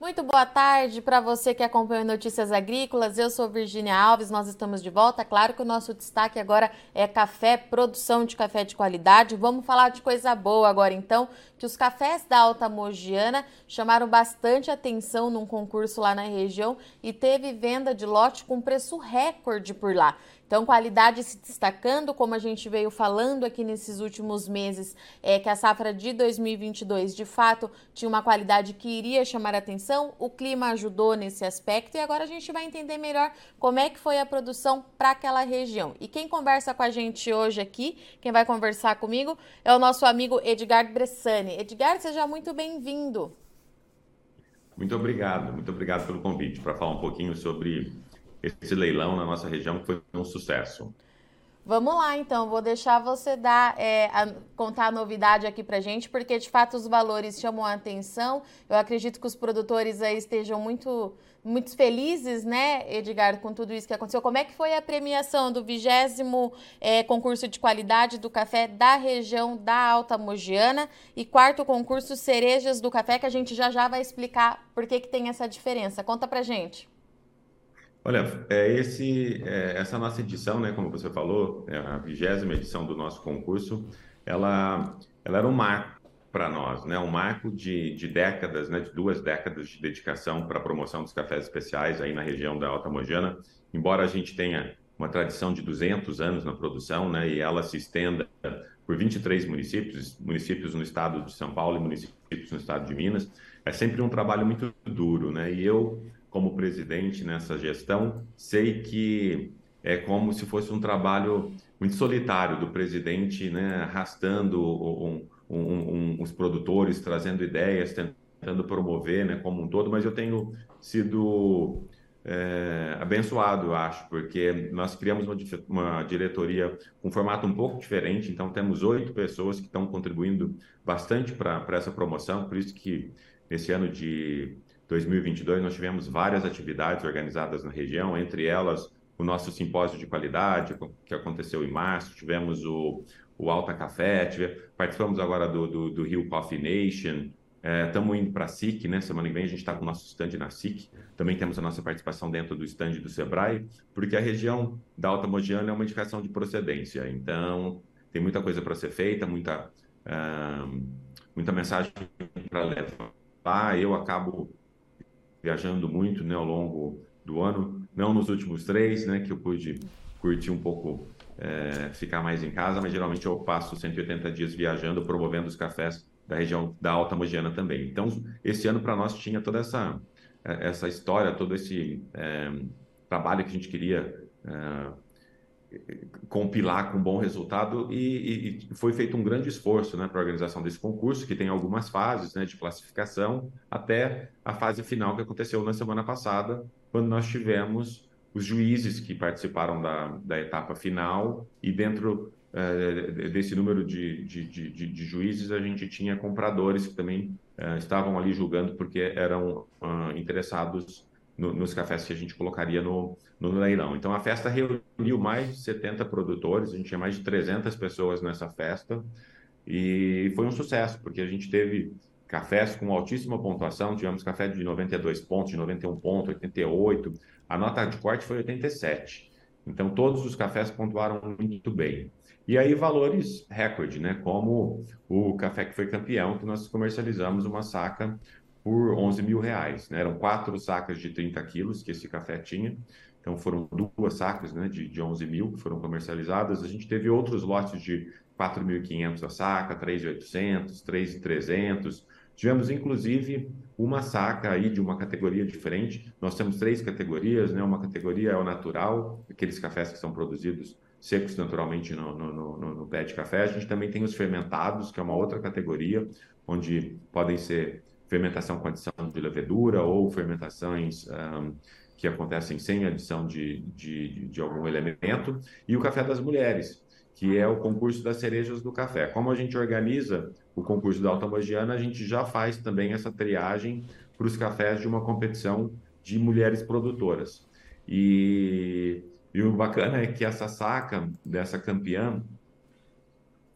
Muito boa tarde para você que acompanha Notícias Agrícolas. Eu sou Virginia Alves, nós estamos de volta. Claro que o nosso destaque agora é café, produção de café de qualidade. Vamos falar de coisa boa agora então, que os cafés da Alta Mogiana chamaram bastante atenção num concurso lá na região e teve venda de lote com preço recorde por lá. Então, qualidade se destacando, como a gente veio falando aqui nesses últimos meses, é que a safra de 2022 de fato tinha uma qualidade que iria chamar atenção. O clima ajudou nesse aspecto e agora a gente vai entender melhor como é que foi a produção para aquela região. E quem conversa com a gente hoje aqui, quem vai conversar comigo, é o nosso amigo Edgar Bressani. Edgar, seja muito bem-vindo. Muito obrigado, muito obrigado pelo convite para falar um pouquinho sobre esse leilão na nossa região que foi um sucesso. Vamos lá, então. Vou deixar você dar, é, a, contar a novidade aqui para gente, porque de fato os valores chamam a atenção. Eu acredito que os produtores aí estejam muito, muito felizes, né, Edgar, com tudo isso que aconteceu. Como é que foi a premiação do vigésimo é, concurso de qualidade do café da região da Alta Mogiana e quarto concurso Cerejas do Café, que a gente já já vai explicar por que, que tem essa diferença. Conta para gente. Olha, é esse, é, essa nossa edição, né, como você falou, é a vigésima edição do nosso concurso, ela, ela era um marco para nós, né, um marco de, de décadas, né, de duas décadas de dedicação para a promoção dos cafés especiais aí na região da Alta Mogiana, embora a gente tenha uma tradição de 200 anos na produção, né, e ela se estenda por 23 municípios, municípios no estado de São Paulo e municípios no estado de Minas, é sempre um trabalho muito duro, né, e eu como presidente nessa gestão, sei que é como se fosse um trabalho muito solitário do presidente, né, arrastando um, um, um, os produtores, trazendo ideias, tentando promover, né, como um todo. Mas eu tenho sido é, abençoado, eu acho, porque nós criamos uma, uma, diretoria com um formato um pouco diferente. Então temos oito pessoas que estão contribuindo bastante para essa promoção. Por isso que esse ano de 2022 nós tivemos várias atividades organizadas na região, entre elas o nosso simpósio de qualidade, que aconteceu em março, tivemos o, o Alta Café, participamos agora do, do, do Rio Coffee Nation, estamos é, indo para a SIC, né? Semana que vem a gente está com o nosso stand na SIC. Também temos a nossa participação dentro do stand do Sebrae, porque a região da Alta Mogiana é uma indicação de procedência. Então, tem muita coisa para ser feita, muita, uh, muita mensagem para levar. Eu acabo viajando muito né, ao longo do ano, não nos últimos três, né, que eu pude curtir um pouco, é, ficar mais em casa, mas geralmente eu passo 180 dias viajando, promovendo os cafés da região da Alta Mogiana também. Então, esse ano para nós tinha toda essa, é, essa história, todo esse é, trabalho que a gente queria compilar com bom resultado e, e, foi feito um grande esforço né, para a organização desse concurso, que tem algumas fases né, de classificação, até a fase final que aconteceu na semana passada, quando nós tivemos os juízes que participaram da, da etapa final e dentro é, desse número de, de, de, de, juízes a gente tinha compradores que também é, estavam ali julgando porque eram uh, interessados no, nos cafés que a gente colocaria no, no leilão. Então a festa reuniu mais de 70 produtores, a gente tinha mais de 300 pessoas nessa festa e foi um sucesso, porque a gente teve cafés com altíssima pontuação, tivemos café de 92 pontos, de 91 pontos, 88, a nota de corte foi 87. Então todos os cafés pontuaram muito bem. E aí valores recorde, né? Como o café que foi campeão, que nós comercializamos uma saca por 11 mil reais. Né? Eram quatro sacas de 30 quilos que esse café tinha. Então foram duas sacas né, de, de 11 mil que foram comercializadas. A gente teve outros lotes de 4.500 a saca, 3.800, 3.300. Tivemos, inclusive, uma saca aí de uma categoria diferente. Nós temos três categorias, né? Uma categoria é o natural, aqueles cafés que são produzidos secos naturalmente no, no, no, no pé de café. A gente também tem os fermentados, que é uma outra categoria, onde podem ser fermentação com adição de levedura ou fermentações um, que acontecem sem adição de, de, de, algum elemento, e o Café das Mulheres, que é o concurso das cerejas do café. Como a gente organiza o concurso da Alta Mogiana, a gente já faz também essa triagem para os cafés de uma competição de mulheres produtoras. E, e o bacana é que essa saca dessa campeã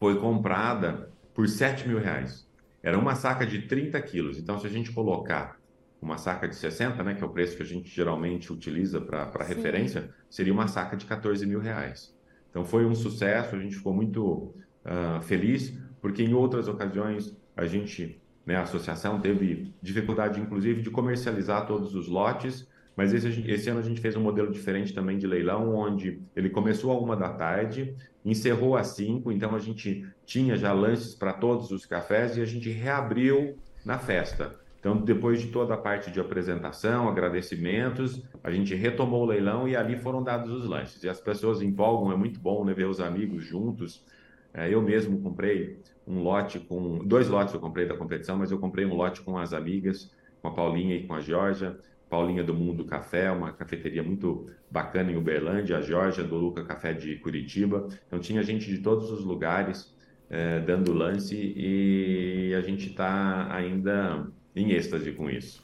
foi comprada por 7 mil reais. Era uma saca de 30 quilos. Então, se a gente colocar uma saca de 60, né, que é o preço que a gente geralmente utiliza para referência, seria uma saca de 14 mil reais. Então foi um sucesso, a gente ficou muito uh, feliz, porque em outras ocasiões a gente, né, a associação teve dificuldade, inclusive, de comercializar todos os lotes, mas esse, esse ano a gente fez um modelo diferente também de leilão, onde ele começou a uma da tarde, encerrou às cinco, então a gente tinha já lanches para todos os cafés e a gente reabriu na festa. Então, depois de toda a parte de apresentação, agradecimentos, a gente retomou o leilão e ali foram dados os lanches. E as pessoas empolgam, é muito bom né, ver os amigos juntos. É, eu mesmo comprei um lote com. Dois lotes eu comprei da competição, mas eu comprei um lote com as amigas, com a Paulinha e com a Georgia. Paulinha do Mundo Café, uma cafeteria muito bacana em Uberlândia, a Georgia do Luca Café de Curitiba. Então tinha gente de todos os lugares é, dando lance e a gente está ainda em êxtase com isso.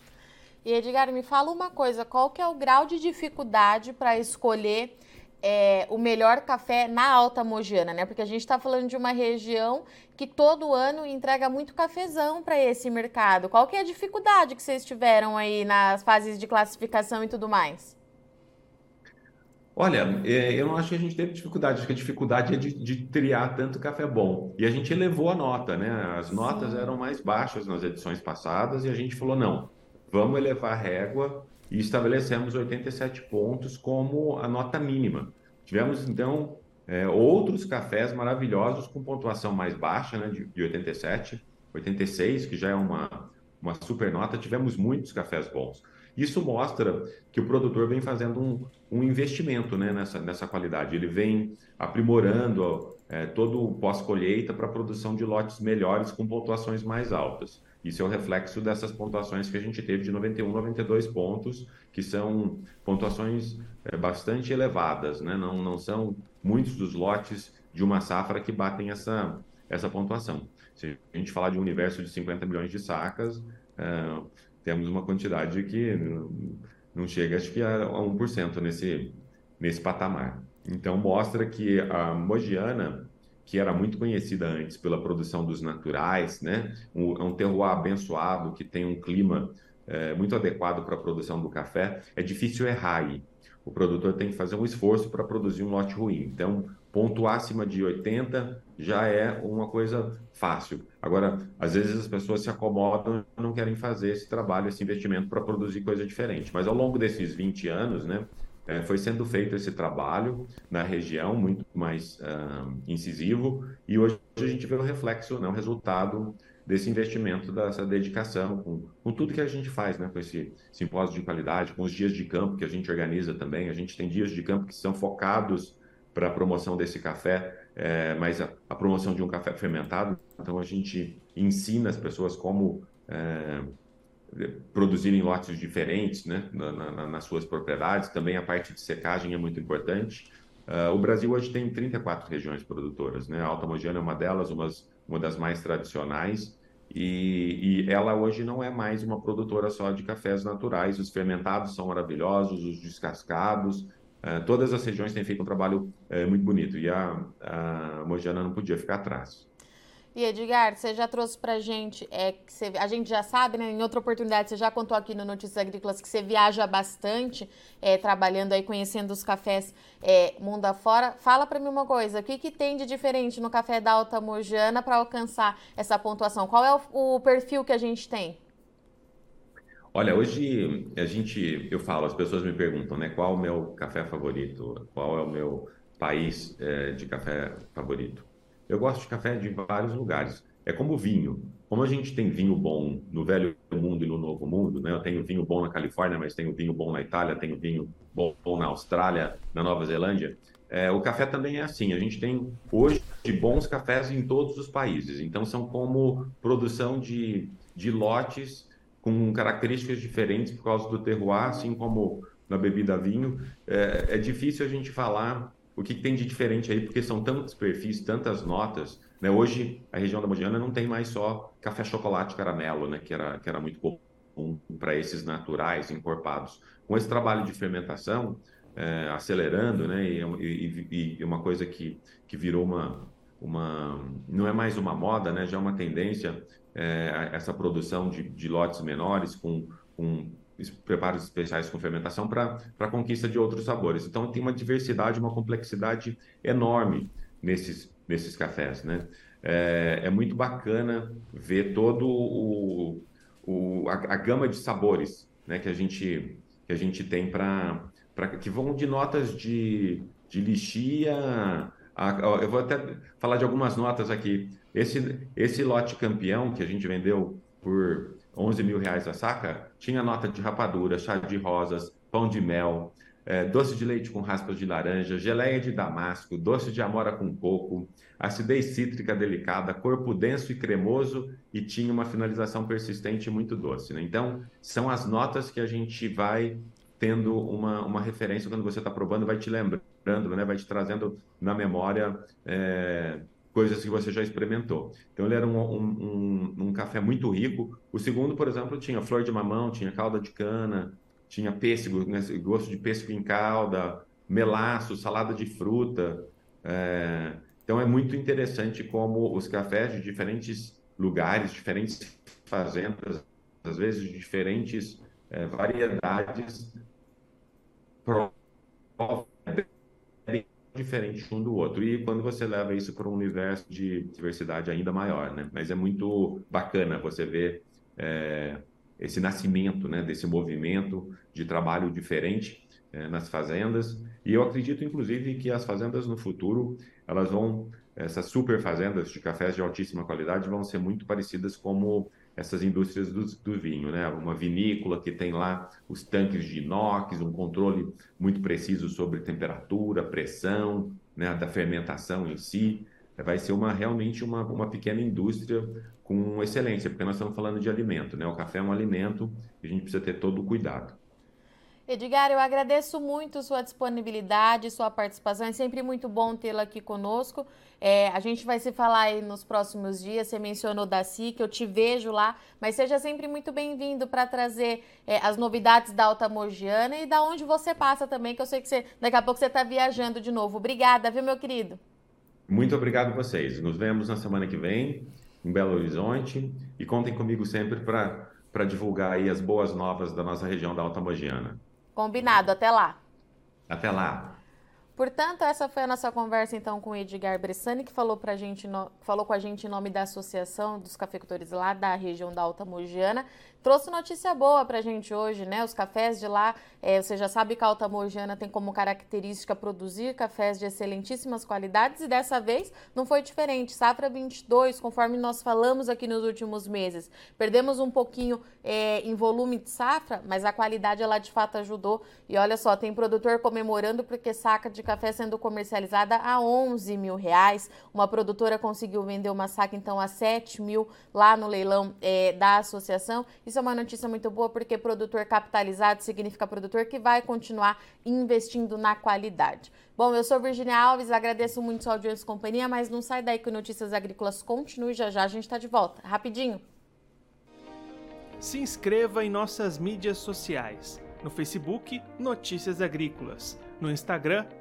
E Edgar, me fala uma coisa, qual que é o grau de dificuldade para escolher é, o melhor café na Alta Mogiana, né? Porque a gente está falando de uma região que todo ano entrega muito cafezão para esse mercado. Qual que é a dificuldade que vocês tiveram aí nas fases de classificação e tudo mais? Olha, é, eu não acho que a gente teve dificuldade, acho que a dificuldade é de, de triar tanto café bom. E a gente elevou a nota, né? As notas Sim. eram mais baixas nas edições passadas e a gente falou: não, vamos elevar a régua e estabelecemos 87 pontos como a nota mínima. Tivemos, então, é, outros cafés maravilhosos com pontuação mais baixa, né, de, de 87, 86, que já é uma, uma super nota. Tivemos muitos cafés bons. Isso mostra que o produtor vem fazendo um, um investimento né, nessa, nessa qualidade. Ele vem aprimorando é, todo o pós-colheita para a produção de lotes melhores com pontuações mais altas. Isso é o reflexo dessas pontuações que a gente teve de 91, 92 pontos, que são pontuações é, bastante elevadas, né? não, não são muitos dos lotes de uma safra que batem essa, essa pontuação. Se a gente falar de um universo de 50 milhões de sacas, é, temos uma quantidade que não chega, acho que a 1% nesse, nesse patamar. Então, mostra que a Mogiana, que era muito conhecida antes pela produção dos naturais, né? Um, é um terroir abençoado, que tem um clima é, muito adequado para a produção do café, é difícil errar aí. O produtor tem que fazer um esforço para produzir um lote ruim. Então, pontuar acima de 80 já é uma coisa fácil. Agora, às vezes as pessoas se acomodam e não querem fazer esse trabalho, esse investimento para produzir coisa diferente. Mas ao longo desses 20 anos, né, é, foi sendo feito esse trabalho na região muito mais uh, incisivo e hoje a gente vê o reflexo, né, o resultado desse investimento, dessa dedicação, com, com tudo que a gente faz, né, com esse simpósio de qualidade, com os dias de campo que a gente organiza também. A gente tem dias de campo que são focados para a promoção desse café, é, mas a, a, promoção de um café fermentado. Então a gente ensina as pessoas como é, produzirem lotes diferentes né, na, na, nas suas propriedades. Também a parte de secagem é muito importante. Uh, o Brasil hoje tem 34 regiões produtoras, né? A Alta Mogiana é uma delas, umas, uma das mais tradicionais. E, e, ela hoje não é mais uma produtora só de cafés naturais. Os fermentados são maravilhosos, os descascados, todas as regiões têm feito um trabalho uh, muito bonito e a, a Mogiana não podia ficar atrás. E Edgar, você já trouxe pra gente, é, que você, a gente já sabe, né? Em outra oportunidade, você já contou aqui no Notícias Agrícolas que você viaja bastante, é, trabalhando aí, conhecendo os cafés é, mundo afora. Fala para mim uma coisa, o que, que tem de diferente no café da Alta Mojana para alcançar essa pontuação? Qual é o, o perfil que a gente tem? Olha, hoje a gente, eu falo, as pessoas me perguntam, né, qual o meu café favorito, qual é o meu país é, de café favorito. Eu gosto de café de vários lugares. É como vinho. Como a gente tem vinho bom no velho mundo e no novo mundo, né? Eu tenho vinho bom na Califórnia, mas tenho vinho bom na Itália, tenho vinho bom na Austrália, na Nova Zelândia. É, o café também é assim. A gente tem hoje bons cafés em todos os países. Então são como produção de, de lotes com características diferentes por causa do terroir, assim como na bebida vinho. É, é difícil a gente falar o que, tem de diferente aí, porque são tantos perfis, tantas notas. Né? Hoje, a região da Mogiana não tem mais só café, chocolate, caramelo, né? que, era, que era muito comum para esses naturais, encorpados. Com esse trabalho de fermentação, é, acelerando, né? E, e, e, uma coisa que, que virou uma, uma... não é mais uma moda, né? já é uma tendência é, essa produção de, de lotes menores com, com preparos especiais com fermentação para a conquista de outros sabores. Então tem uma diversidade, uma complexidade enorme nesses, nesses cafés, né? É, é muito bacana ver todo o, o a, a, gama de sabores, né? Que a gente que a gente tem para que vão de notas de, de lixia eu vou até falar de algumas notas aqui. Esse, esse lote campeão que a gente vendeu por 11 mil reais a saca, tinha nota de rapadura, chá de rosas, pão de mel, é, doce de leite com raspas de laranja, geleia de damasco, doce de amora com coco, acidez cítrica delicada, corpo denso e cremoso e tinha uma finalização persistente muito doce. Né? Então, são as notas que a gente vai tendo uma, uma referência quando você está provando, vai te lembrando, né? vai te trazendo na memória. É coisas que você já experimentou. Então ele era um, um, um, um, café muito rico. O segundo, por exemplo, tinha flor de mamão, tinha calda de cana, tinha pêssego, né, gosto de pêssego em calda, melaço, salada de fruta. É... Então é muito interessante como os cafés de diferentes lugares, diferentes fazendas, às vezes de diferentes é, variedades, diferente um do outro. E quando você leva isso para um universo de diversidade ainda maior, né? Mas é muito bacana você ver é, esse nascimento, né, desse movimento de trabalho diferente é, nas fazendas. E eu acredito, inclusive, que as fazendas no futuro, elas vão, essas super fazendas de cafés de altíssima qualidade vão ser muito parecidas como essas indústrias do, do, vinho, né? Uma vinícola que tem lá os tanques de inox, um controle muito preciso sobre temperatura, pressão, né? Da fermentação em si. Vai ser uma realmente uma, uma pequena indústria com excelência, porque nós estamos falando de alimento, né? O café é um alimento e a gente precisa ter todo o cuidado. Edgar, eu agradeço muito sua disponibilidade, sua participação. É sempre muito bom tê-la aqui conosco. É, a gente vai se falar aí nos próximos dias. Você mencionou da SIC, eu te vejo lá, mas seja sempre muito bem-vindo para trazer é, as novidades da Alta Mogiana e da onde você passa também, que eu sei que você, daqui a pouco você está viajando de novo. Obrigada, viu, meu querido? Muito obrigado a vocês. Nos vemos na semana que vem em Belo Horizonte e contem comigo sempre para divulgar aí as boas novas da nossa região da Alta Mogiana. Combinado, até lá. Até lá. Portanto, essa foi a nossa conversa então com o Edgar Bressani, que falou, pra gente, no, falou com a gente em nome da Associação dos Cafeicultores lá da região da Alta Mogiana. Trouxe notícia boa pra gente hoje, né? Os cafés de lá, é, você já sabe que a Alta Mogiana tem como característica produzir cafés de excelentíssimas qualidades e dessa vez não foi diferente. Safra 22, conforme nós falamos aqui nos últimos meses, perdemos um pouquinho é, em volume de safra, mas a qualidade ela de fato ajudou. E olha só, tem produtor comemorando porque saca de café sendo comercializada a 11 mil reais. Uma produtora conseguiu vender uma saca então a 7 mil lá no leilão é, da associação. Isso é uma notícia muito boa porque produtor capitalizado significa produtor que vai continuar investindo na qualidade. Bom, eu sou Virginia Alves, agradeço muito sua audiência e companhia, mas não sai daí que o Notícias Agrícolas continue já já, a gente está de volta. Rapidinho. Se inscreva em nossas mídias sociais. No Facebook, Notícias Agrícolas. No Instagram,